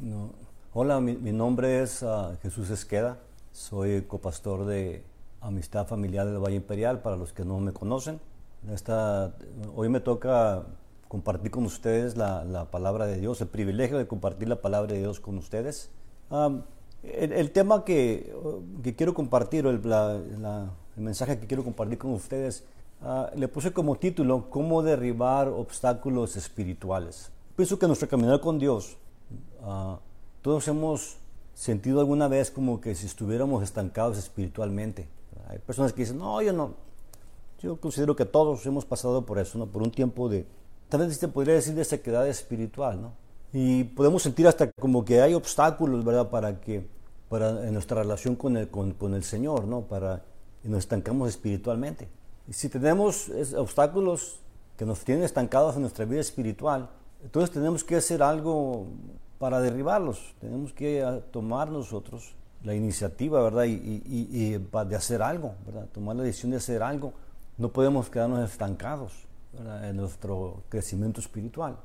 No. Hola, mi, mi nombre es uh, Jesús Esqueda. Soy copastor de Amistad Familiar del Valle Imperial, para los que no me conocen. Esta, hoy me toca compartir con ustedes la, la, palabra de Dios, el privilegio de compartir la palabra de Dios con ustedes. Um, el, el, tema que, que, quiero compartir, el, la, el, mensaje que quiero compartir con ustedes, uh, le puse como título, ¿Cómo derribar obstáculos espirituales? Pienso que nuestro caminar con Dios, uh, todos hemos sentido alguna vez como que si estuviéramos estancados espiritualmente. Hay personas que dicen, no, yo no. Yo considero que todos hemos pasado por eso, ¿no? Por un tiempo de, tal vez se podría decir de sequedad espiritual, ¿no? Y podemos sentir hasta como que hay obstáculos, ¿verdad? Para que, para en nuestra relación con el, con, con el Señor, ¿no? Para, y nos estancamos espiritualmente. Y si tenemos obstáculos que nos tienen estancados en nuestra vida espiritual, entonces tenemos que hacer algo para derribarlos. Tenemos que tomar nosotros la iniciativa, ¿verdad? Y, de hacer algo, ¿verdad? Tomar la decisión de hacer algo. No podemos quedarnos estancados ¿verdad? en nuestro crecimiento espiritual.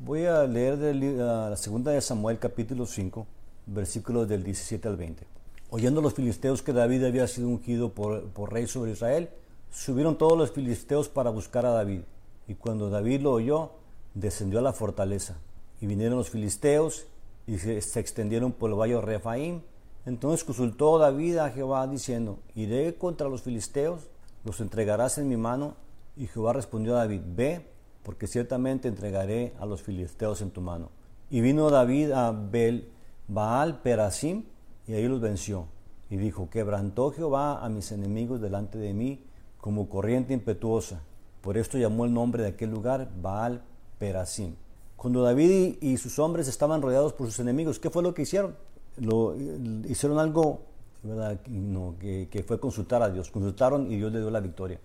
Voy a leer de la segunda de Samuel, capítulo 5, versículos del 17 al 20. Oyendo los filisteos que David había sido ungido por rey sobre Israel, subieron todos los filisteos para buscar a David. Y cuando David lo oyó, descendió a la fortaleza. Y vinieron los filisteos y se, extendieron por el valle Refaim. Entonces consultó David a Jehová diciendo, iré contra los filisteos, los entregarás en mi mano. Y Jehová respondió a David, ve, porque ciertamente entregaré a los filisteos en tu mano. Y vino David a Bel Baal Perasim y ahí los venció. Y dijo, quebrantó Jehová a mis enemigos delante de mí como corriente impetuosa. Por esto llamó el nombre de aquel lugar Baal Perasim. Cuando David y sus hombres estaban rodeados por sus enemigos, ¿qué fue lo que hicieron? Lo, hicieron algo ¿verdad? Que, fue consultar a Dios. Consultaron y Dios le dio la victoria.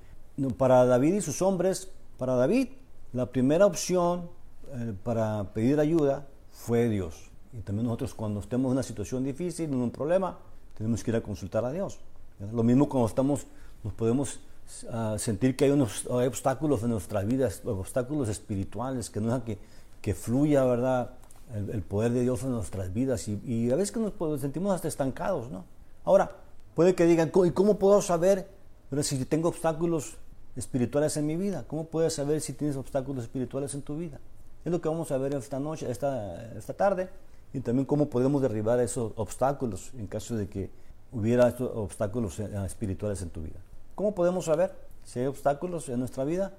Para David y sus hombres, para David, la primera opción eh, para pedir ayuda fue Dios. Y también nosotros cuando estemos en una situación difícil, en un problema, tenemos que ir a consultar a Dios. Lo mismo cuando estamos, nos podemos sentir que hay unos obstáculos en nuestras vidas, obstáculos espirituales, que no dejan que, que fluya, ¿verdad? El, poder de Dios en nuestras vidas. Y, a veces que nos pues, sentimos hasta estancados, ¿no? Ahora, puede que digan, ¿y cómo puedo saber si tengo obstáculos espirituales en mi vida? ¿Cómo puedes saber si tienes obstáculos espirituales en tu vida? Es lo que vamos a ver esta noche, esta, esta tarde, y también cómo podemos derribar esos obstáculos en caso de que hubiera obstáculos espirituales en tu vida. ¿Cómo podemos saber si hay obstáculos en nuestra vida?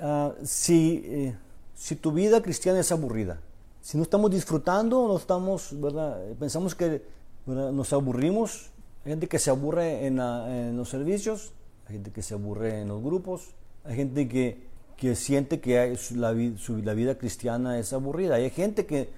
Uh, si, eh, si tu vida cristiana es aburrida, si no estamos disfrutando, no estamos, ¿verdad? Pensamos que ¿verdad? nos aburrimos, hay gente que se aburre en, la, en, los servicios, hay gente que se aburre en los grupos, hay gente que, que siente que hay, la, su, la, vida cristiana es aburrida, hay gente que,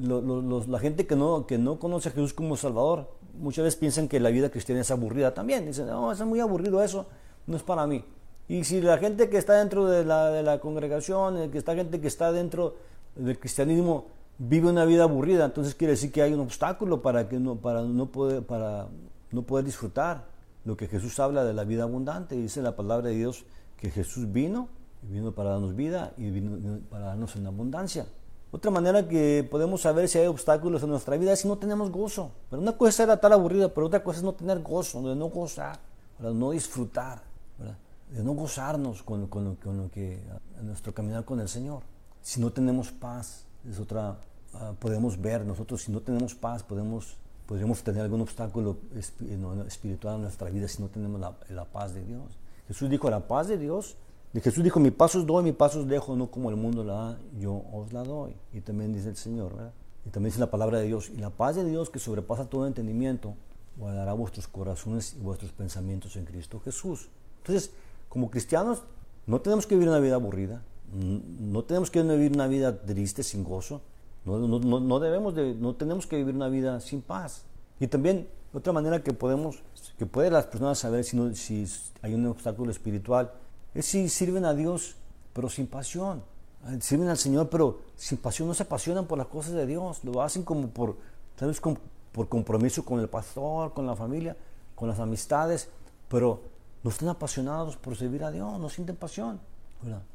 lo, lo, la gente que no, que no conoce a Jesús como Salvador, muchas veces piensan que la vida cristiana es aburrida también, dicen, no, es muy aburrido eso, no es para mí. Y si la gente que está dentro de la, de la congregación, que está gente que está dentro del cristianismo, vive una vida aburrida, entonces quiere decir que hay un obstáculo para, que no, para, no, poder, para no poder disfrutar lo que Jesús habla de la vida abundante. Dice la palabra de Dios que Jesús vino, vino para darnos vida y vino para darnos en abundancia. Otra manera que podemos saber si hay obstáculos en nuestra vida es si no tenemos gozo. Pero una cosa era estar aburrida, pero otra cosa es no tener gozo, de no gozar, para no disfrutar, ¿verdad? de no gozarnos con, con, con lo que en nuestro caminar con el Señor. Si no tenemos paz, es otra, uh, podemos ver, nosotros si no tenemos paz, podemos, podríamos tener algún obstáculo espiritual en nuestra vida si no tenemos la, la, paz de Dios. Jesús dijo, la paz de Dios, de Jesús dijo, mi paso os doy, mi paso os dejo, no como el mundo la da, yo os la doy. Y también dice el Señor, ¿verdad? Y también dice la palabra de Dios, y la paz de Dios que sobrepasa todo entendimiento, guardará vuestros corazones y vuestros pensamientos en Cristo Jesús. Entonces, como cristianos, no tenemos que vivir una vida aburrida, no tenemos que vivir una vida triste, sin gozo. No, no, no, debemos de, no tenemos que vivir una vida sin paz. Y también otra manera que podemos, que pueden las personas saber si, no, si hay un obstáculo espiritual, es si sirven a Dios, pero sin pasión. Sirven al Señor, pero sin pasión, no se apasionan por las cosas de Dios, lo hacen como por, tal vez por compromiso con el pastor, con la familia, con las amistades, pero no están apasionados por servir a Dios, no sienten pasión.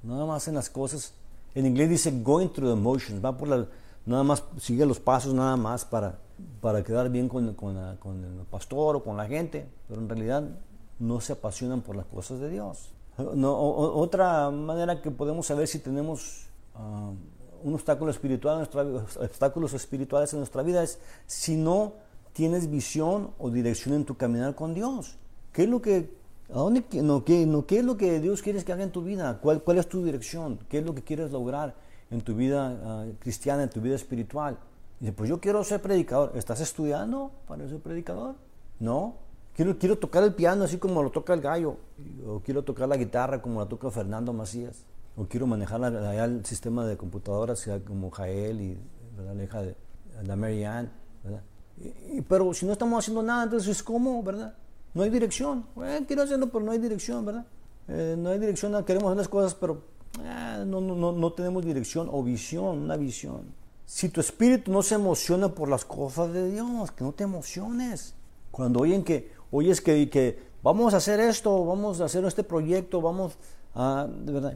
Nada más hacen las cosas. En inglés dice going through the motions, va por la, nada más sigue los pasos nada más para, para quedar bien con, con el pastor o con la gente, pero en realidad no se apasionan por las cosas de Dios. No, otra manera que podemos saber si tenemos uh, un obstáculo espiritual, obstáculos espirituales en nuestra vida es si no tienes visión o dirección en tu caminar con Dios. ¿Qué es lo que, a dónde, no, qué, no, qué es lo que Dios quiere que haga en tu vida? ¿Cuál, ¿Cuál es tu dirección? ¿Qué es lo que quieres lograr en tu vida uh, cristiana, en tu vida espiritual? Dice, pues yo quiero ser predicador. ¿Estás estudiando para ser predicador? No. Quiero, quiero tocar el piano así como lo toca el gallo. O quiero tocar la guitarra como la toca Fernando Macías. O quiero manejar el sistema de computadoras como Jael y de la Mary Ann. pero si no estamos haciendo nada, entonces ¿cómo? ¿Verdad? No hay dirección. quiero hacerlo, pero no hay dirección, ¿verdad? Eh, no hay dirección, queremos hacer las cosas, pero eh, no, no, no tenemos dirección o visión, una visión. Si tu espíritu no se emociona por las cosas de Dios, que no te emociones. Cuando oyen que, oyes que, que vamos a hacer esto, vamos a hacer este proyecto, vamos a,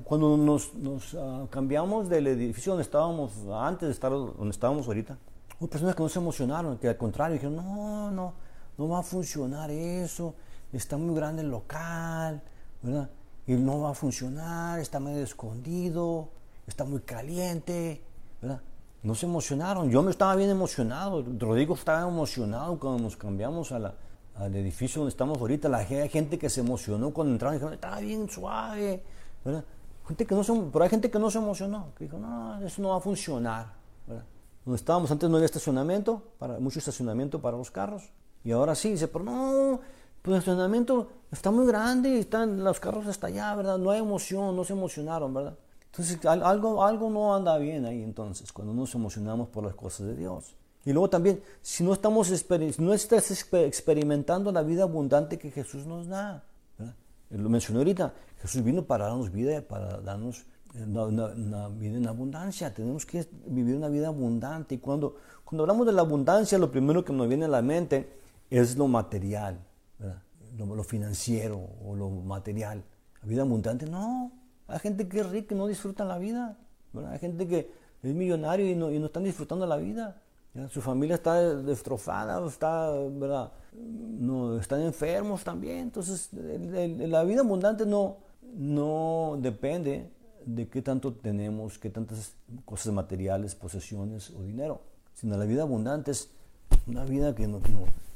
cuando nos, uh, cambiamos del edificio donde estábamos antes de estar donde estábamos ahorita, hubo personas que no se emocionaron, que al contrario dijeron, no, no, no va a funcionar eso, está muy grande el local, ¿verdad? Y no va a funcionar, está medio escondido, está muy caliente, ¿verdad? No se emocionaron, yo me estaba bien emocionado, Rodrigo estaba emocionado cuando nos cambiamos a la, al edificio donde estamos ahorita, la gente que se emocionó cuando entraron, dijeron, estaba bien suave, ¿verdad? Gente que no se, pero hay gente que no se emocionó, que dijo, no, eso no va a funcionar, ¿verdad? Donde estábamos antes no había estacionamiento, para, mucho estacionamiento para los carros, y ahora sí, dice, pero no, pues el estacionamiento está muy grande, están los carros hasta allá, ¿verdad? No hay emoción, no se emocionaron, ¿verdad? Entonces algo, algo no anda bien ahí entonces, cuando nos emocionamos por las cosas de Dios. Y luego también, si no, estamos no estás experimentando la vida abundante que Jesús nos da, lo mencioné ahorita, Jesús vino para darnos vida, para darnos una, vida en abundancia. Tenemos que vivir una vida abundante. Y cuando, cuando hablamos de la abundancia, lo primero que nos viene a la mente es lo material, lo, financiero o lo material. La vida abundante, no. Hay gente que es rica y no disfruta la vida. Hay gente que es millonario y no, y no están disfrutando la vida. Su familia está destrozada, está, ¿verdad? No, están enfermos también. Entonces, la vida abundante no, no depende de qué tanto tenemos, qué tantas cosas materiales, posesiones o dinero, sino la vida abundante es una vida que nos,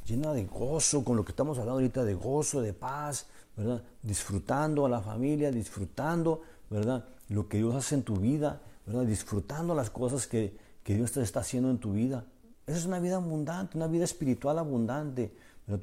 llena de gozo, con lo que estamos hablando ahorita, de gozo, de paz, ¿verdad? Disfrutando a la familia, disfrutando, ¿verdad? Lo que Dios hace en tu vida, ¿verdad? Disfrutando las cosas que, que Dios te está haciendo en tu vida. Esa es una vida abundante, una vida espiritual abundante.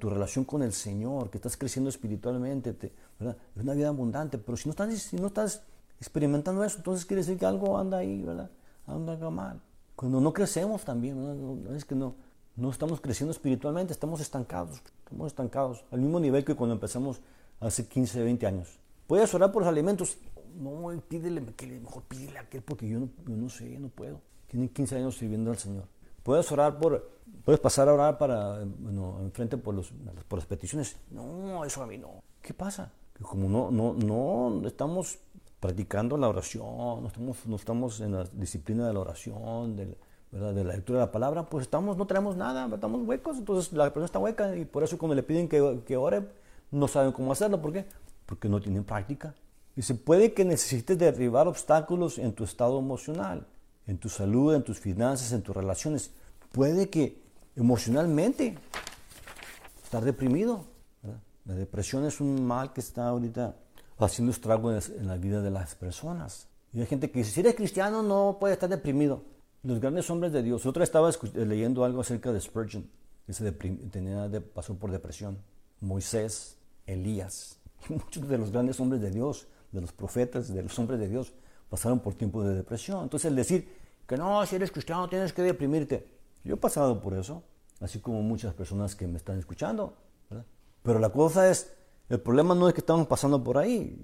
Tu relación con el Señor, que estás creciendo espiritualmente, ¿verdad? es una vida abundante. Pero si no, estás, si no estás experimentando eso, entonces quiere decir que algo anda ahí, ¿verdad? Anda mal. Cuando no crecemos también, ¿no? es que no, no estamos creciendo espiritualmente, estamos estancados. Estamos estancados, al mismo nivel que cuando empezamos hace 15, 20 años. ¿Puedes orar por los alimentos? No, pídele, mejor pídele a aquel porque yo no, yo no sé, no puedo. Tienen 15 años sirviendo al Señor. Puedes orar por, puedes pasar a orar para, bueno, enfrente por, los, por las peticiones. No, eso a mí no. ¿Qué pasa? Que como no, no, no estamos practicando la oración, no estamos, no estamos en la disciplina de la oración, de, ¿verdad? de la lectura de la palabra, pues estamos, no tenemos nada, estamos huecos, entonces la persona está hueca y por eso cuando le piden que, que ore, no saben cómo hacerlo. ¿Por qué? Porque no tienen práctica. Y se puede que necesites derribar obstáculos en tu estado emocional en tu salud, en tus finanzas, en tus relaciones. Puede que emocionalmente estar deprimido. La depresión es un mal que está ahorita haciendo estragos en la vida de las personas. Y hay gente que dice, si eres cristiano no puedes estar deprimido. Los grandes hombres de Dios. Otra estaba leyendo algo acerca de Spurgeon, que se tenía de, pasó por depresión. Moisés, Elías, muchos de los grandes hombres de Dios, de los profetas, de los hombres de Dios, pasaron por tiempos de depresión. Entonces el decir que no, si eres cristiano tienes que deprimirte. Yo he pasado por eso, así como muchas personas que me están escuchando. Pero la cosa es, el problema no es que estamos pasando por ahí,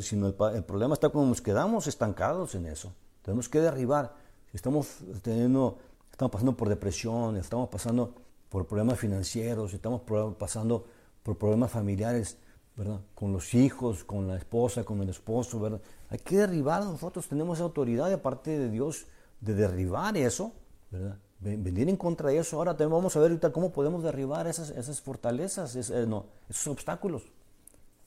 sino el, problema está cuando nos quedamos estancados en eso. Tenemos que derribar. Estamos, teniendo, estamos pasando por depresión, estamos pasando por problemas financieros, estamos pasando por problemas familiares, ¿verdad? Con los hijos, con la esposa, con el esposo, ¿verdad? Hay que derribar, nosotros tenemos autoridad de parte de Dios de derribar eso, ¿verdad? Venir en contra de eso. Ahora también vamos a ver cómo podemos derribar esas, esas fortalezas, eh, no, esos obstáculos.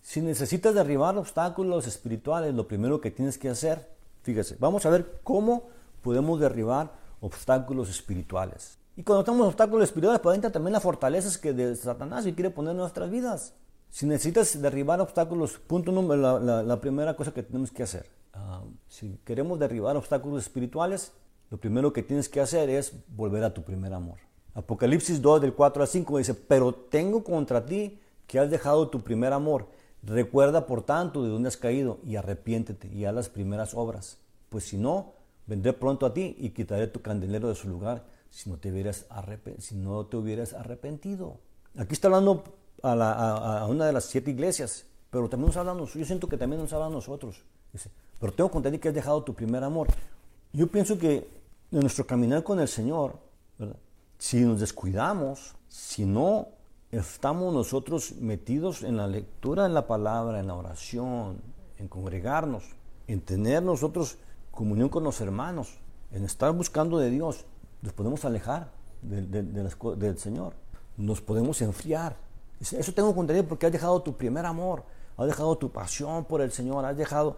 Si necesitas derribar obstáculos espirituales, lo primero que tienes que hacer, fíjese, vamos a ver cómo podemos derribar obstáculos espirituales. Y cuando tenemos obstáculos espirituales, pues entra también las fortalezas que de Satanás y quiere poner en nuestras vidas. Si necesitas derribar obstáculos, punto número, la, primera cosa que tenemos que hacer. Ah, si queremos derribar obstáculos espirituales, lo primero que tienes que hacer es volver a tu primer amor. Apocalipsis 2 del 4 al 5 dice, pero tengo contra ti que has dejado tu primer amor. Recuerda por tanto de dónde has caído y arrepiéntete y haz las primeras obras. Pues si no, vendré pronto a ti y quitaré tu candelero de su lugar si no te hubieras, si no te hubieras arrepentido. Aquí está hablando a, una de las siete iglesias, pero también nos habla, yo siento que también nos habla a nosotros. Pero tengo contra ti que has dejado tu primer amor. Yo pienso que en nuestro caminar con el Señor, si nos descuidamos, si no estamos nosotros metidos en la lectura de la palabra, en la oración, en congregarnos, en tener nosotros comunión con los hermanos, en estar buscando de Dios, nos podemos alejar del Señor, nos podemos enfriar. Eso tengo contenido porque has dejado tu primer amor, has dejado tu pasión por el Señor, has dejado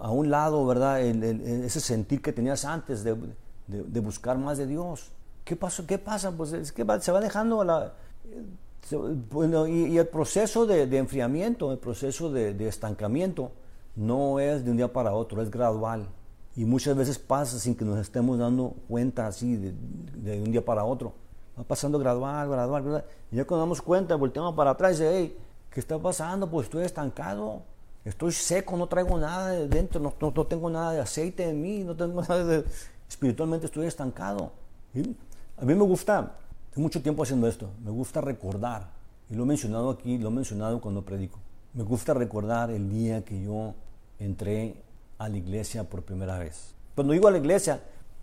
a un lado, ¿verdad? ese sentir que tenías antes de, buscar más de Dios. ¿Qué, pasó? ¿Qué pasa? Pues es que se va dejando la, bueno, y, el proceso de, enfriamiento, el proceso de, estancamiento, no es de un día para otro, es gradual. Y muchas veces pasa sin que nos estemos dando cuenta así de, un día para otro. Va pasando gradual, gradual, gradual. Y ya cuando damos cuenta, volteamos para atrás y dice, hey, ¿qué está pasando? Pues estoy estancado. Estoy seco, no traigo nada de dentro, no, no, tengo nada de aceite en mí, no tengo nada de... Espiritualmente estoy estancado. A mí me gusta tengo mucho tiempo haciendo esto. Me gusta recordar, y lo he mencionado aquí, lo he mencionado cuando predico. Me gusta recordar el día que yo entré a la iglesia por primera vez. Cuando digo a la iglesia,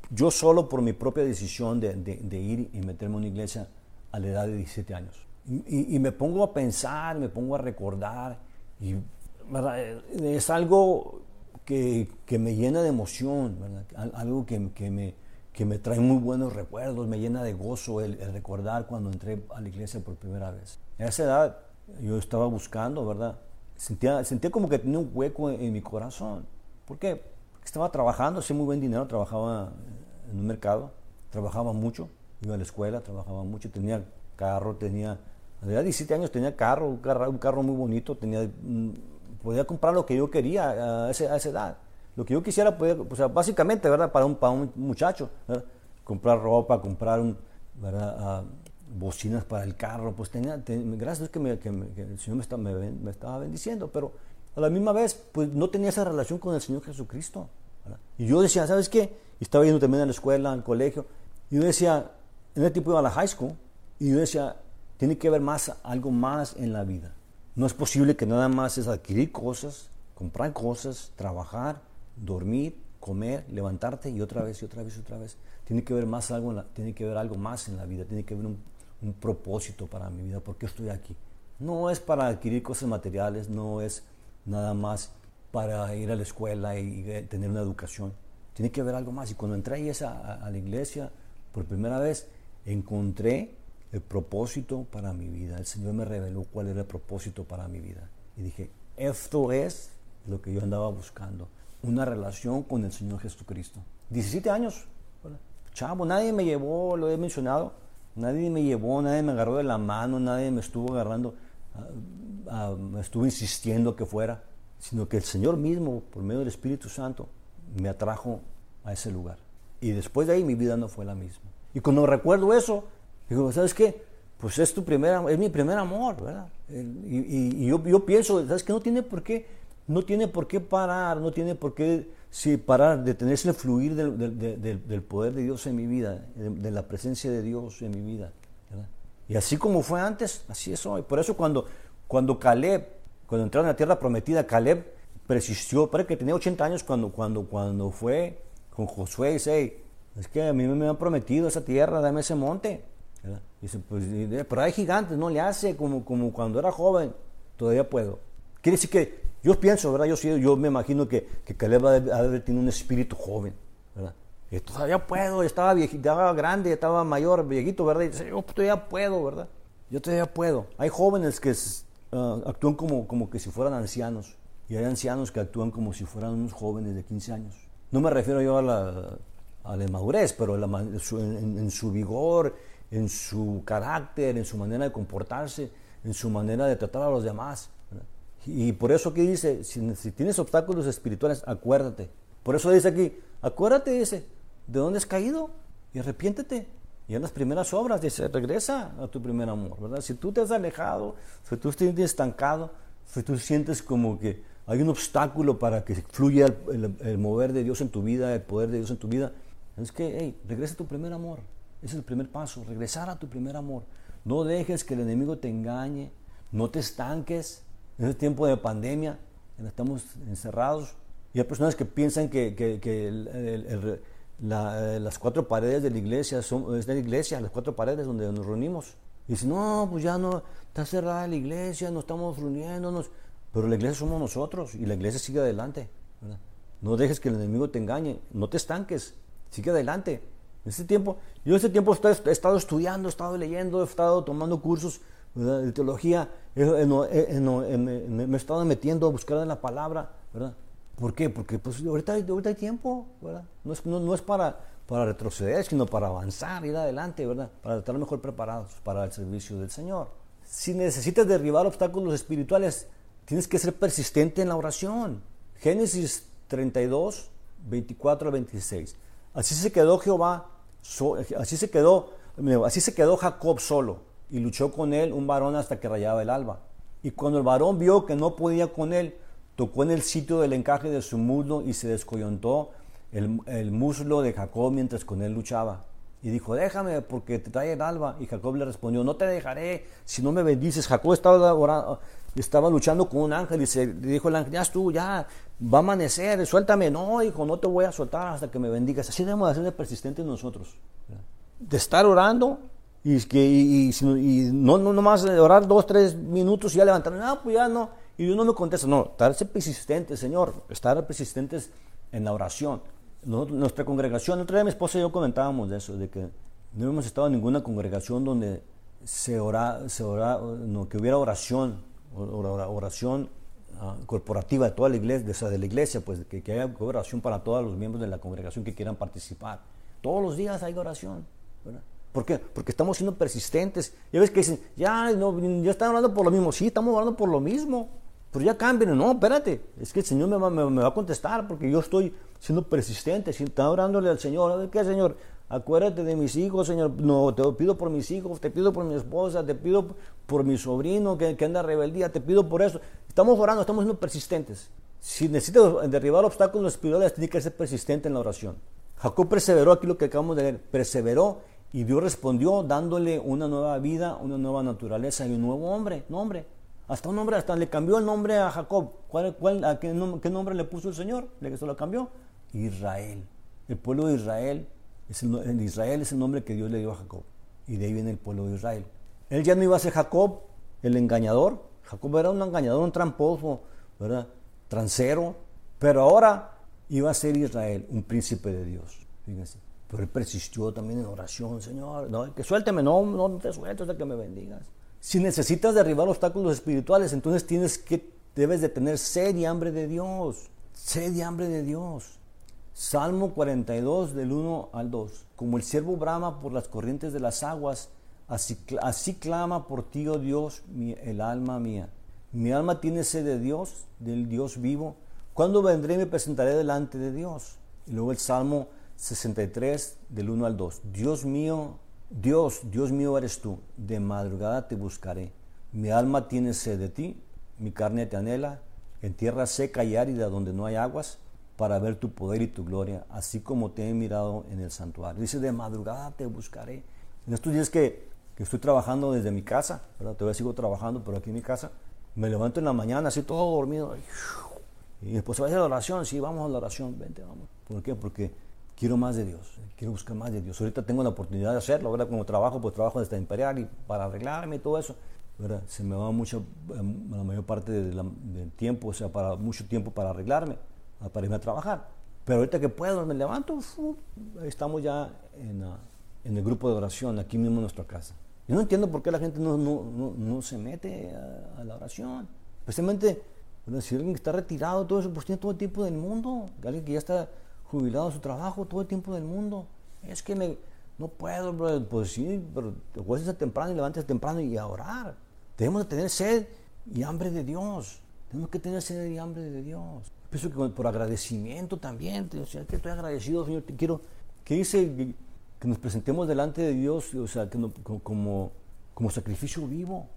yo solo por mi propia decisión de, ir y meterme en una iglesia a la edad de 17 años. Y, me pongo a pensar, me pongo a recordar, y es algo que, me llena de emoción, algo que, que me que me trae muy buenos recuerdos, me llena de gozo el, recordar cuando entré a la iglesia por primera vez. A esa edad yo estaba buscando, ¿verdad? Sentía, sentía como que tenía un hueco en, mi corazón. ¿Por qué? Estaba trabajando, hacía muy buen dinero, trabajaba en un mercado, trabajaba mucho, iba a la escuela, trabajaba mucho, tenía carro, tenía, a la edad de 17 años tenía carro, un carro, un carro muy bonito, tenía, mm, podía comprar lo que yo quería a, esa, a esa edad lo que yo quisiera poder, o sea, básicamente, ¿verdad? Para un, para un muchacho, comprar ropa, comprar un, ¿verdad? Ah, bocinas para el carro, pues tenía, gracias a Dios que, me, el Señor me, estaba bendiciendo, pero a la misma vez, pues no tenía esa relación con el Señor Jesucristo. Y yo decía, ¿sabes qué? Y estaba yendo también a la escuela, al colegio, y yo decía, en ese tipo iba a la high school, y yo decía, tiene que haber más, algo más en la vida. No es posible que nada más es adquirir cosas, comprar cosas, trabajar, dormir, comer, levantarte y otra vez y otra vez y otra vez. Tiene que haber más algo, tiene que haber algo más en la vida, tiene que haber un, propósito para mi vida, ¿por qué estoy aquí? No es para adquirir cosas materiales, no es nada más para ir a la escuela y, tener una educación. Tiene que haber algo más. Y cuando entré ahí a, a la iglesia por primera vez, encontré el propósito para mi vida. El Señor me reveló cuál era el propósito para mi vida. Y dije, esto es lo que yo andaba buscando una relación con el Señor Jesucristo. 17 años, chavo, nadie me llevó, lo he mencionado, nadie me llevó, nadie me agarró de la mano, nadie me estuvo agarrando, me estuvo insistiendo que fuera, sino que el Señor mismo, por medio del Espíritu Santo, me atrajo a ese lugar. Y después de ahí mi vida no fue la misma. Y cuando recuerdo eso, digo, ¿sabes qué? Pues es tu primer, es mi primer amor, ¿verdad? Y, yo, yo, pienso, ¿sabes qué? No tiene por qué no tiene por qué parar, no tiene por qué sí, parar, detenerse el fluir del, poder de Dios en mi vida, de, la presencia de Dios en mi vida. Y así como fue antes, así es hoy. Por eso cuando, cuando Caleb, cuando entraron en la tierra prometida, Caleb persistió, parece que tenía 80 años cuando, cuando, cuando fue con Josué y dice, es que a mí me han prometido esa tierra, dame ese monte. Dice, pues, pero hay gigantes, no le hace como, como cuando era joven, todavía puedo. Quiere decir que yo pienso, ¿verdad? Yo, yo me imagino que, que Caleb ha de un espíritu joven. Y todavía puedo, estaba viejito, estaba grande, estaba mayor, viejito, ¿verdad? Y dice, yo todavía puedo, ¿verdad? Yo todavía puedo. Hay jóvenes que uh, actúan como, como que si fueran ancianos. Y hay ancianos que actúan como si fueran unos jóvenes de 15 años. No me refiero yo a la, a la madurez, pero en, su vigor, en su carácter, en su manera de comportarse, en su manera de tratar a los demás. Y por eso aquí dice, si, si, tienes obstáculos espirituales, acuérdate. Por eso dice aquí, acuérdate, dice, ¿de dónde has caído? Y arrepiéntete. Y en las primeras obras dice, regresa a tu primer amor, ¿verdad? Si tú te has alejado, si tú estás estancado, si tú sientes como que hay un obstáculo para que fluya el, mover de Dios en tu vida, el poder de Dios en tu vida, es que, hey, regresa a tu primer amor. Ese es el primer paso, regresar a tu primer amor. No dejes que el enemigo te engañe, no te estanques. En este tiempo de pandemia, estamos encerrados, y hay personas que piensan que, las cuatro paredes de la iglesia son, es la iglesia, las cuatro paredes donde nos reunimos. Y dicen, no, pues ya no, está cerrada la iglesia, no estamos reuniéndonos. Pero la iglesia somos nosotros y la iglesia sigue adelante. No dejes que el enemigo te engañe, no te estanques, sigue adelante. En este tiempo, yo en este tiempo he estado estudiando, he estado leyendo, he estado tomando cursos de teología, me, he estado metiendo a buscar en la palabra. ¿Por qué? Porque pues, ahorita, ahorita hay tiempo, ¿verdad? No es, no, es para, para retroceder, sino para avanzar, ir adelante, ¿verdad? Para estar mejor preparados para el servicio del Señor. Si necesitas derribar obstáculos espirituales, Tienes que ser persistente en la oración. Génesis 32, 24 al 26. Así se quedó Jehová, así se quedó, así se quedó Jacob solo y luchó con él un varón hasta que rayaba el alba. Y cuando el varón vio que no podía con él, tocó en el sitio del encaje de su muslo y se descoyontó el, el muslo de Jacob mientras con él luchaba. Y dijo, déjame porque te trae el alba. Y Jacob le respondió, no te dejaré si no me bendices. Jacob estaba orando, estaba luchando con un ángel y se, le dijo el ángel, ya tú, ya, va a amanecer, suéltame. No, hijo, no te voy a soltar hasta que me bendigas. Así debemos de ser persistentes nosotros. De estar orando y, que, y, no, no nomás orar dos, tres minutos y ya levantar, no, pues ya no. Y Dios no contesta. No, estar persistente, Señor, estar persistentes en la oración. nuestra congregación, otra vez mi esposa y yo comentábamos de eso, de que no hemos estado en ninguna congregación donde se ora, se ora, no, que hubiera oración oración ah, corporativa de toda la iglesia, de, la iglesia, pues que, haya oración para todos los miembros de la congregación que quieran participar. Todos los días hay oración. ¿Por qué? Porque estamos siendo persistentes. Ya ves que dicen, ya, no, ya están orando por lo mismo. Sí, estamos orando por lo mismo. Pero ya cambien. No, espérate. Es que el Señor me va, me, va a contestar porque yo estoy siendo persistente. Si está orándole al Señor, ¿qué, Señor? Acuérdate de mis hijos, Señor. No, te pido por mis hijos, te pido por mi esposa, te pido por mi sobrino que, que anda rebeldía, te pido por eso. Estamos orando, estamos siendo persistentes. Si necesitas derribar obstáculos espirituales, tienes que ser persistente en la oración. Jacob perseveró, aquí lo que acabamos de leer, perseveró y Dios respondió dándole una nueva vida, una nueva naturaleza y un nuevo hombre, nombre. Hasta un nombre, hasta le cambió el nombre a Jacob. ¿Cuál, cuál, a qué, nombre le puso el Señor? ¿De que se lo cambió? Israel. El pueblo de Israel el, Israel es el nombre que Dios le dio a Jacob. Y de ahí viene el pueblo de Israel. Él ya no iba a ser Jacob, el engañador. Jacob era un engañador, un tramposo, ¿verdad? Transero. Pero ahora iba a ser Israel, un príncipe de Dios. Fíjense. Pero él persistió también en oración, Señor. No, que suélteme, no, no te sueltes de que me bendigas. Si necesitas derribar obstáculos espirituales, entonces tienes que, debes de tener sed y hambre de Dios. Sed y hambre de Dios. Salmo 42 del 1 al 2. Como el siervo brama por las corrientes de las aguas, así, así clama por ti, oh Dios, el alma mía. Mi alma tiene sed de Dios, del Dios vivo. ¿Cuándo vendré y me presentaré delante de Dios? Y luego el Salmo 63 del 1 al 2. Dios mío, Dios, Dios mío eres tú. De madrugada te buscaré. Mi alma tiene sed de ti, mi carne te anhela. En tierra seca y árida donde no hay aguas para ver tu poder y tu gloria, así como te he mirado en el santuario. Dice, de madrugada te buscaré. En estos días que, que estoy trabajando desde mi casa, ¿verdad? todavía sigo trabajando, pero aquí en mi casa, me levanto en la mañana así todo dormido. Y después se va a la oración, sí, vamos a la oración, vente, vamos. ¿Por qué? Porque quiero más de Dios, quiero buscar más de Dios. Ahorita tengo la oportunidad de hacerlo, ¿verdad? Como trabajo, pues trabajo desde Imperial y para arreglarme y todo eso, ¿verdad? Se me va mucho, em, la mayor parte del tiempo, o sea, para mucho tiempo para arreglarme para irme a trabajar. Pero ahorita que puedo, me levanto, estamos ya en, en, el grupo de oración, aquí mismo en nuestra casa. Yo no entiendo por qué la gente no, no, no, no se mete a, la oración. Especialmente si alguien está retirado, todo eso, pues tiene todo el tiempo del mundo. Alguien que ya está jubilado de su trabajo, todo el tiempo del mundo. Es que me, no puedo, bro. Pues sí, pero te temprano y levantes temprano y a orar. Tenemos que tener sed y hambre de Dios. Tenemos que tener sed y hambre de Dios. Pienso que por agradecimiento también, o sea, que estoy agradecido, Señor, te quiero, que dice que, nos presentemos delante de Dios, o sea, que como, como sacrificio vivo,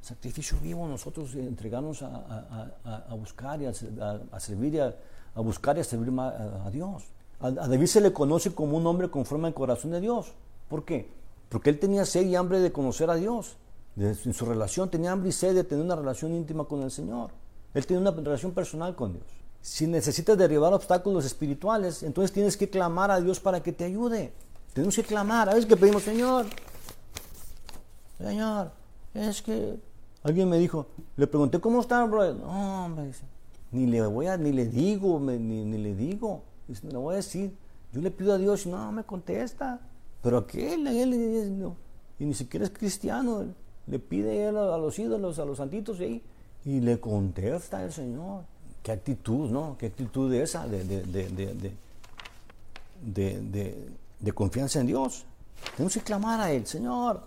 sacrificio vivo, nosotros entregarnos a, buscar y a, servir, a, buscar y a servir a, Dios. A, David se le conoce como un hombre conforme al corazón de Dios. ¿Por qué? Porque él tenía sed y hambre de conocer a Dios. en su relación tenía hambre y sed de tener una relación íntima con el Señor. Él tenía una relación personal con Dios. Si necesitas derribar obstáculos espirituales, entonces tienes que clamar a Dios para que te ayude. Tenemos que clamar. A veces que pedimos, Señor, Señor, es que alguien me dijo, le pregunté cómo está, bro. No, hombre, dice, ni le voy a, ni le digo, ni, ni, le digo, le voy a decir. Yo le pido a Dios no me contesta. Pero aquel, él, no, y ni siquiera es cristiano, le pide a los ídolos, a los santitos y y le contesta el Señor. Qué actitud, ¿no? Qué actitud esa de, de, confianza en Dios. Tenemos que clamar a Él, Señor.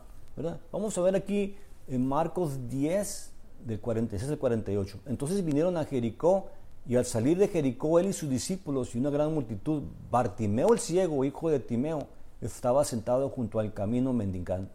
Vamos a ver aquí en Marcos 10, del 46 al 48. Entonces vinieron a Jericó y al salir de Jericó él y sus discípulos y una gran multitud, Bartimeo el ciego, hijo de Timeo, estaba sentado junto al camino mendigando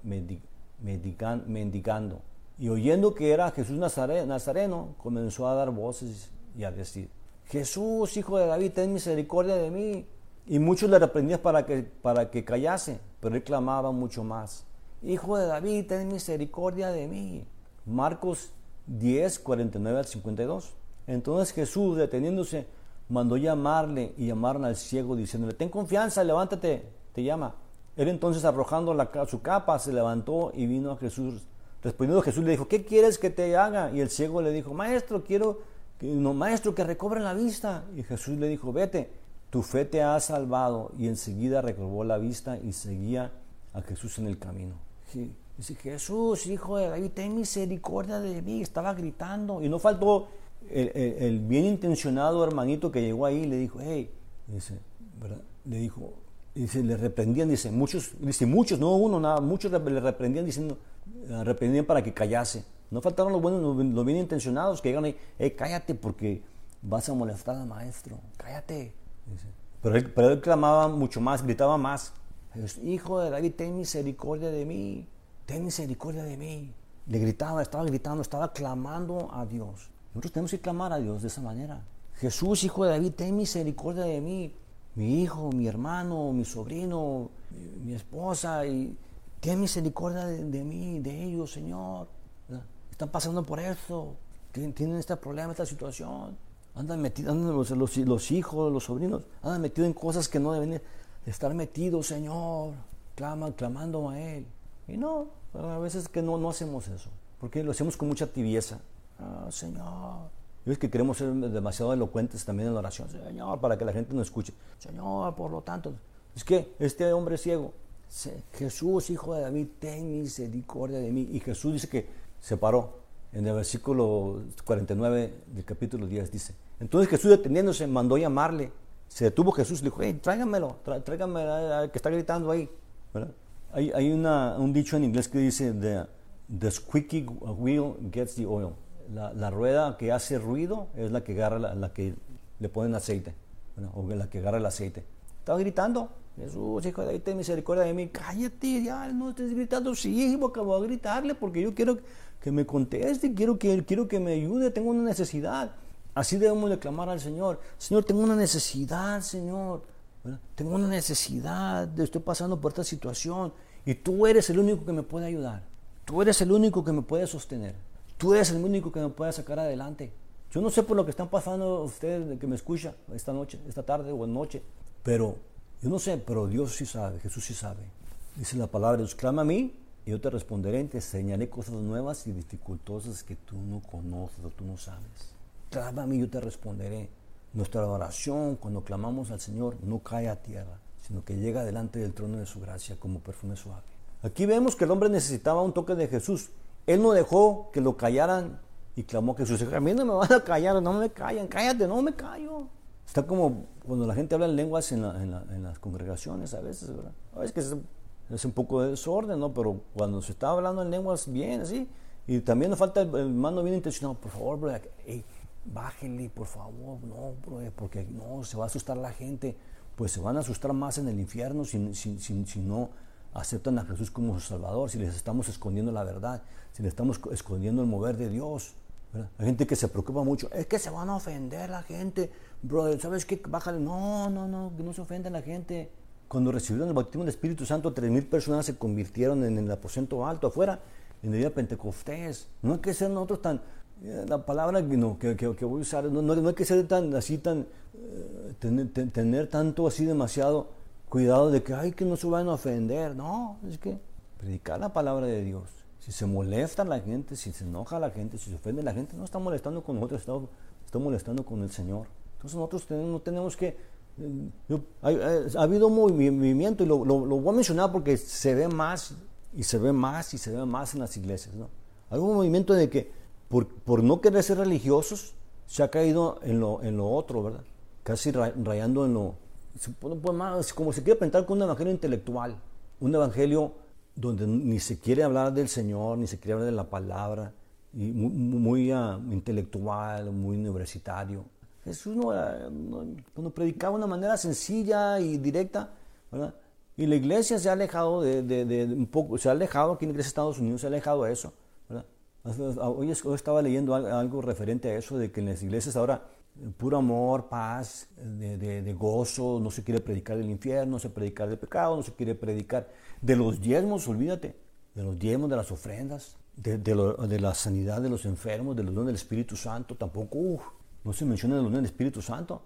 y oyendo que era Jesús Nazareno, comenzó a dar voces y a decir, Jesús, hijo de David, ten misericordia de mí. Y muchos le reprendían para que, para que callase, pero él clamaba mucho más, Hijo de David, ten misericordia de mí. Marcos 10, 49 al 52. Entonces Jesús, deteniéndose, mandó llamarle y llamaron al ciego diciéndole, ten confianza, levántate, te llama. Él entonces arrojando su capa se levantó y vino a Jesús Respondiendo Jesús le dijo, ¿qué quieres que te haga? Y el ciego le dijo, maestro, quiero, que, no, maestro, que recobre la vista. Y Jesús le dijo, vete, tu fe te ha salvado. Y enseguida recobró la vista y seguía a Jesús en el camino. Dice, Jesús, hijo de David, ten misericordia de mí. Estaba gritando. Y no faltó el, bien intencionado hermanito que llegó ahí y le dijo, hey, dice, le dijo, dice, le reprendían, dice, muchos, dice, muchos, no uno, nada, muchos le reprendían diciendo, reprendían para que callase. No faltaron los buenos, los bien intencionados que llegan ahí, hey, cállate porque vas a molestar al maestro, cállate. Pero él, pero él clamaba mucho más, gritaba más. Hijo de David, ten misericordia de mí, ten misericordia de mí. Le gritaba, estaba gritando, estaba clamando a Dios. Nosotros tenemos que clamar a Dios de esa manera. Jesús, hijo de David, ten misericordia de mí. Mi hijo, mi hermano, mi sobrino, mi, esposa y Ten misericordia de, mí, de ellos, Señor. Están pasando por eso. Tienen este problema, esta situación. Andan metidos, los, los, hijos, los sobrinos, andan metidos en cosas que no deben estar metidos, Señor. Claman, clamando a Él. Y no, a veces que no, no hacemos eso. Porque lo hacemos con mucha tibieza. Ah, Señor. Y es que queremos ser demasiado elocuentes también en la oración. Señor, para que la gente nos escuche. Señor, por lo tanto, es que este hombre ciego Jesús, hijo de David, ten misericordia de mí. Y Jesús dice que se paró. En el versículo 49 del capítulo 10 dice. Entonces Jesús deteniéndose mandó llamarle. Se detuvo Jesús y le dijo, hey, tráigamelo, tráigamelo que está gritando ahí. Hay, hay una, un dicho en inglés que dice, the, the squeaky wheel gets the oil. La, la, rueda que hace ruido es la que agarra la, la que le ponen aceite, o la que agarra el aceite. Estaba gritando, Jesús, hijo de David, ten misericordia de mí. Cállate, ya no estés gritando. Sí, acabo a gritarle porque yo quiero que me conteste, quiero que, quiero que me ayude, tengo una necesidad. Así debemos de clamar al Señor. Señor, tengo una necesidad, Señor. Tengo una necesidad, estoy pasando por esta situación y tú eres el único que me puede ayudar. Tú eres el único que me puede sostener. Tú eres el único que me puede sacar adelante. Yo no sé por lo que están pasando ustedes que me escucha esta noche, esta tarde o noche, pero yo no sé, pero Dios sí sabe, Jesús sí sabe. Dice la palabra, Dios clama a mí y yo te responderé, te enseñaré cosas nuevas y dificultosas que tú no conoces o tú no sabes. Clama a mí y yo te responderé. Nuestra oración, cuando clamamos al Señor, no cae a tierra, sino que llega delante del trono de su gracia como perfume suave. Aquí vemos que el hombre necesitaba un toque de Jesús. Él no dejó que lo callaran y clamó a Jesús. A mí no me van a callar, no me callan, cállate, no me callo. Está como cuando la gente habla en lenguas en, las congregaciones a veces, ¿verdad? A veces que es, un poco de desorden, ¿no? Pero cuando se está hablando en lenguas bien, así, y también nos falta el, el bien intencionado, por favor, bro, bájenle, por favor, no, bro, porque no, se va a asustar la gente, pues se van a asustar más en el infierno si, si, si, no aceptan a Jesús como su Salvador, si les estamos escondiendo la verdad, si les estamos escondiendo el mover de Dios. Hay gente que se preocupa mucho, es que se van a ofender la gente, bro, ¿sabes qué? Bájale, no, no, no, que no se ofenda la gente. Cuando recibieron el bautismo del Espíritu Santo, tres mil personas se convirtieron en el aposento alto afuera, en el día de Pentecostés. No hay que ser nosotros tan, eh, la palabra que, que, voy a usar, no, no, hay que ser tan así, tan, eh, tener, tanto así demasiado cuidado de que, ay, que no se van a ofender. No, es que predicar la palabra de Dios. Si se molesta la gente, si se enoja la gente, si se ofende la gente, no está molestando con nosotros, está, está molestando con el Señor. Entonces nosotros no tenemos que... Eh, ha, habido un movimiento y lo, lo, lo, voy a mencionar porque se ve más y se ve más y se ve más en las iglesias. ¿no? Hay un movimiento de que por, no querer ser religiosos, se ha caído en lo, en lo otro, ¿verdad? Casi rayando en lo... como se quiere presentar con un evangelio intelectual, un evangelio donde ni se quiere hablar del Señor, ni se quiere hablar de la palabra, y muy, ah, intelectual, muy universitario. Jesús no, cuando predicaba de una manera sencilla y directa, ¿verdad? Y la iglesia se ha alejado de, de, un poco, se ha alejado, aquí en la iglesia de Estados Unidos se ha alejado de eso. Hoy, estaba leyendo algo referente a eso, de que en las iglesias ahora eh, puro amor, paz, de, gozo, no se quiere predicar del infierno, no se predicar del pecado, no se quiere predicar de los diezmos, olvídate, de los diezmos, de las ofrendas, de, la sanidad de los enfermos, de los dones del Espíritu Santo, tampoco, no se menciona los dones del Espíritu Santo,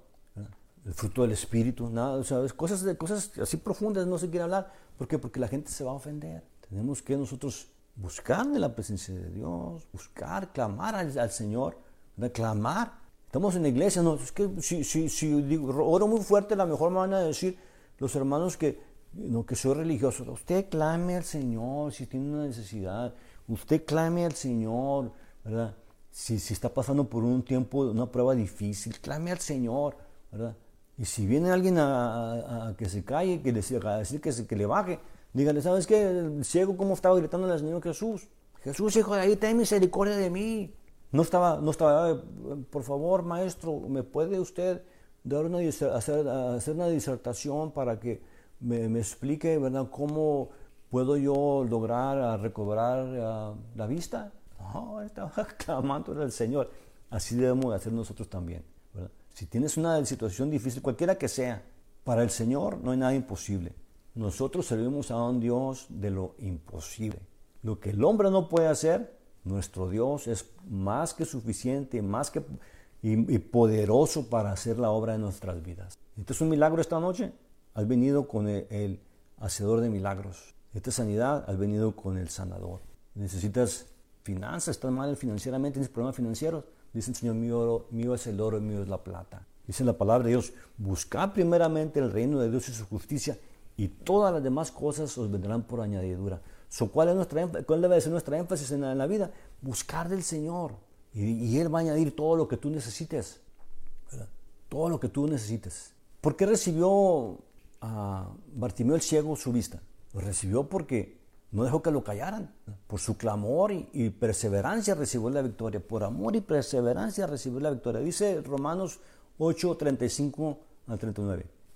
el fruto del Espíritu, nada, ¿sabes? Cosas, cosas así profundas no se quiere hablar, ¿por qué? Porque la gente se va a ofender. Tenemos que nosotros buscar de la presencia de Dios, buscar, clamar al, Señor, reclamar. Estamos en la iglesia, no, es que si, si, oro muy fuerte, la mejor manera de decir los hermanos que, no, que soy religioso, usted clame al Señor si tiene una necesidad, usted clame al Señor, ¿verdad? Si, si está pasando por un tiempo, una prueba difícil, clame al Señor, ¿verdad? Y si viene alguien a, que se calle, que decir, a decir que, se, que le baje, Dígale, ¿sabes qué? El ciego, ¿cómo estaba gritando al Señor Jesús? Jesús, hijo de ahí, ten misericordia de mí. No estaba, no estaba, por favor, maestro, ¿me puede usted dar una, hacer, hacer una disertación para que me, me, explique, ¿verdad?, cómo puedo yo lograr recobrar la vista? No, estaba clamando al Señor. Así debemos hacer nosotros también. Si tienes una situación difícil, cualquiera que sea, para el Señor no hay nada imposible. Nosotros servimos a un Dios de lo imposible. Lo que el hombre no puede hacer, nuestro Dios es más que suficiente, más que y, poderoso para hacer la obra de nuestras vidas. Este es un milagro esta noche. Has venido con el, hacedor de milagros. Esta sanidad, has venido con el sanador. Necesitas finanzas, estás mal financieramente, tienes problemas financieros. Dice el Señor, mío, mío es el oro y mío es la plata. Dice la palabra de Dios, buscad primeramente el reino de Dios y su justicia y todas las demás cosas os vendrán por añadidura. ¿cuál, es nuestra, ¿Cuál debe ser nuestra énfasis en la, vida? Buscar del Señor. Y, Él va a añadir todo lo que tú necesites. Todo lo que tú necesites. ¿Por qué recibió a Bartimeo el ciego su vista? Lo recibió porque no dejó que lo callaran. Por su clamor y, y, perseverancia recibió la victoria. Por amor y perseverancia recibió la victoria. Dice Romanos 8, 35 al 39.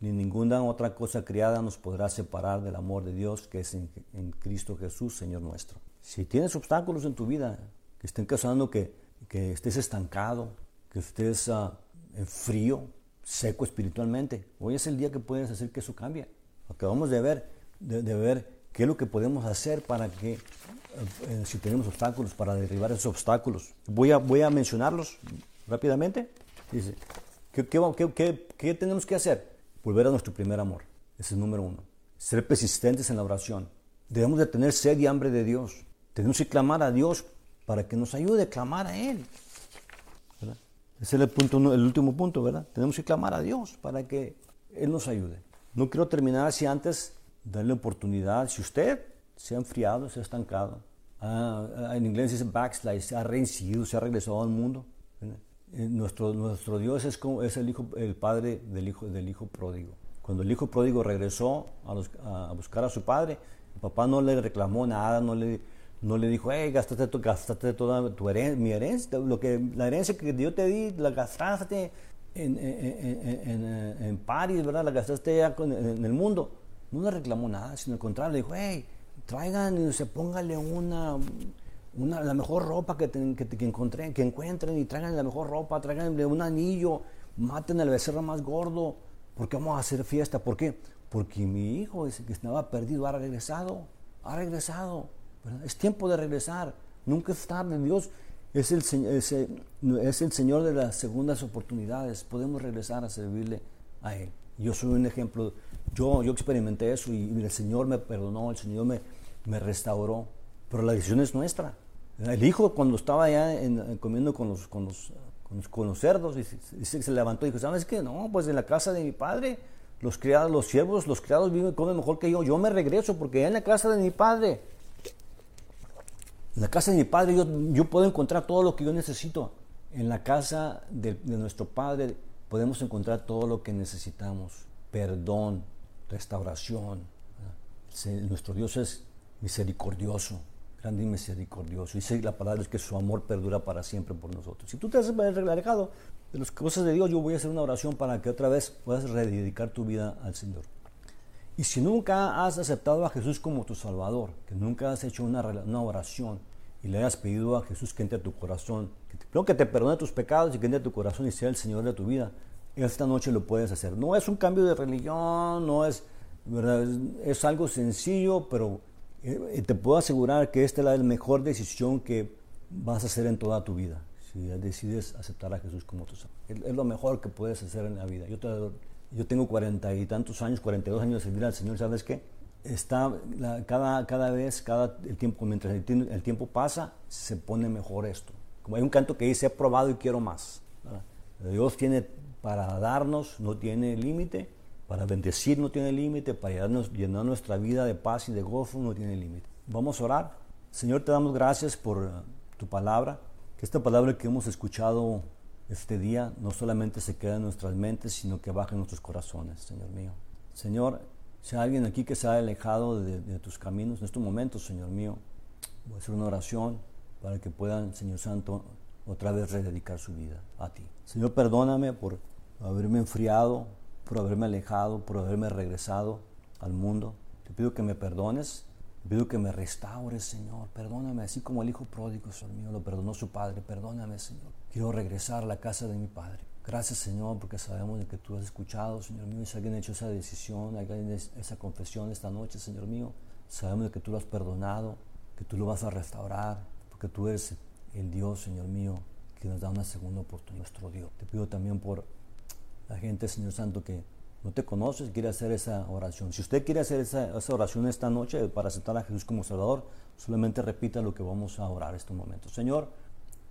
ni ninguna otra cosa criada nos podrá separar del amor de Dios que es en, Cristo Jesús, Señor nuestro. Si tienes obstáculos en tu vida que estén causando que, que estés estancado, que estés uh, en frío, seco espiritualmente, hoy es el día que puedes hacer que eso cambie. Acabamos de ver, de, ver qué es lo que podemos hacer para que, eh, si tenemos obstáculos, para derribar esos obstáculos. Voy a, voy a mencionarlos rápidamente. Dice, ¿qué, qué, qué tenemos que hacer? Volver a nuestro primer amor. Ese es número uno. Ser persistentes en la oración. Debemos de tener sed y hambre de Dios. Tenemos que clamar a Dios para que nos ayude a clamar a Él. Ese es el, punto, el último punto, ¿verdad? Tenemos que clamar a Dios para que Él nos ayude. No quiero terminar así antes darle oportunidad. Si usted se ha enfriado, se ha estancado, en inglés dice backslide, se ha reincidido, se ha regresado al mundo. Eh, nuestro, nuestro Dios es, como, es el, hijo, el padre del hijo, del hijo pródigo. Cuando el hijo pródigo regresó a, buscar a su padre, el papá no le reclamó nada, no le dijo, hey, gastaste, toda tu herencia, mi herencia, lo que, la herencia que yo te di, la gastaste en, en, en, en París, ¿verdad? La gastaste ya en, el mundo. No le reclamó nada, sino al contrario, le dijo, hey, traigan, se póngale una, una, la mejor ropa que, que, que, encontré, que encuentren y traigan la mejor ropa, traiganle un anillo, maten al becerro más gordo, porque vamos a hacer fiesta. ¿Por qué? Porque mi hijo, ese que estaba perdido, ha regresado, ha regresado. Es tiempo de regresar. Nunca es tarde. Dios es el, es, es el Señor de las segundas oportunidades. Podemos regresar a servirle a Él. Yo soy un ejemplo. Yo, yo experimenté eso y, el Señor me perdonó, el Señor me, me restauró. Pero la decisión es nuestra. El hijo cuando estaba allá comiendo con los, con los, con los, cerdos, y se, se, levantó y dijo, ¿sabes qué? No, pues en la casa de mi padre, los criados, los siervos, los criados viven, comen mejor que yo. Yo me regreso porque en la casa de mi padre en la casa de mi padre yo, yo puedo encontrar todo lo que yo necesito. En la casa de, nuestro Padre podemos encontrar todo lo que necesitamos. Perdón, restauración. nuestro Dios es misericordioso, grande y misericordioso. Dice la palabra es que su amor perdura para siempre por nosotros. Si tú te has alejado de las cosas de Dios, yo voy a hacer una oración para que otra vez puedas rededicar tu vida al Señor. Y si nunca has aceptado a Jesús como tu Salvador, que nunca has hecho una, oración y le hayas pedido a Jesús que entre a tu corazón, que te, que te perdone tus pecados y que entre a tu corazón y sea el Señor de tu vida, esta noche lo puedes hacer. No es un cambio de religión, no es, ¿verdad? es, algo sencillo, pero eh, te puedo asegurar que esta es la mejor decisión que vas a hacer en toda tu vida. Si decides aceptar a Jesús como tu Salvador. Es, lo mejor que puedes hacer en la vida. Yo te yo tengo cuarenta y tantos años, 42 años de servir al Señor, ¿sabes qué? Está cada, cada vez, cada el tiempo, mientras el, tiempo pasa, se pone mejor esto. Como hay un canto que dice, he probado y quiero más. Dios tiene para darnos, no tiene límite, para bendecir no tiene límite, para llenar, nuestra vida de paz y de gozo no tiene límite. Vamos a orar. Señor, te damos gracias por tu palabra, que esta palabra que hemos escuchado este día no solamente se queda en nuestras mentes, sino que baja en nuestros corazones, Señor mío. Señor, si hay alguien aquí que se ha alejado de, tus caminos en estos momentos, Señor mío, voy a hacer una oración para que puedan, Señor Santo, otra vez rededicar su vida a ti. Señor, perdóname por haberme enfriado, por haberme alejado, por haberme regresado al mundo. Te pido que me perdones Pido que me restaures, Señor. Perdóname, así como el hijo pródigo, Señor mío, lo perdonó su padre. Perdóname, Señor. Quiero regresar a la casa de mi padre. Gracias, Señor, porque sabemos de que tú has escuchado, Señor mío. Y si alguien ha hecho esa decisión, alguien esa confesión esta noche, Señor mío, sabemos de que tú lo has perdonado, que tú lo vas a restaurar, porque tú eres el Dios, Señor mío, que nos da una segunda oportunidad, nuestro Dios. Te pido también por la gente, Señor Santo, que no te conoces, quiere hacer esa oración. Si usted quiere hacer esa, oración esta noche para aceptar a Jesús como Salvador, solamente repita lo que vamos a orar este momento. Señor,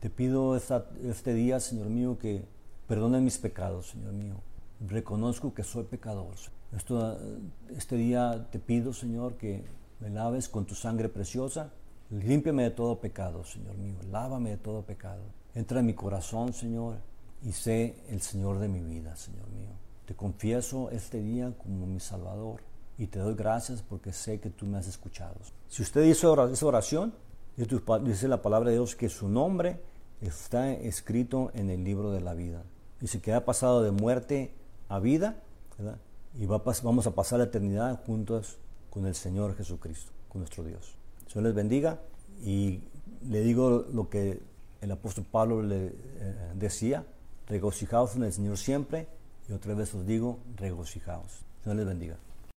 te pido este día, Señor mío, que perdone mis pecados, Señor mío. Reconozco que soy pecador. este día te pido, Señor, que me laves con tu sangre preciosa. Límpiame de todo pecado, Señor mío. Lávame de todo pecado. Entra en mi corazón, Señor, y sé el Señor de mi vida, Señor mío. Te confieso este día como mi Salvador y te doy gracias porque sé que tú me has escuchado. Si usted hizo esa oración, dice la palabra de Dios que su nombre está escrito en el libro de la vida. Dice que ha pasado de muerte a vida y vamos a pasar la eternidad juntos con el Señor Jesucristo, con nuestro Dios. Señor les bendiga y le digo lo que el apóstol Pablo le eh, decía, regocijaos en el Señor siempre Y otra vez os digo, regocijaos. Dios les bendiga.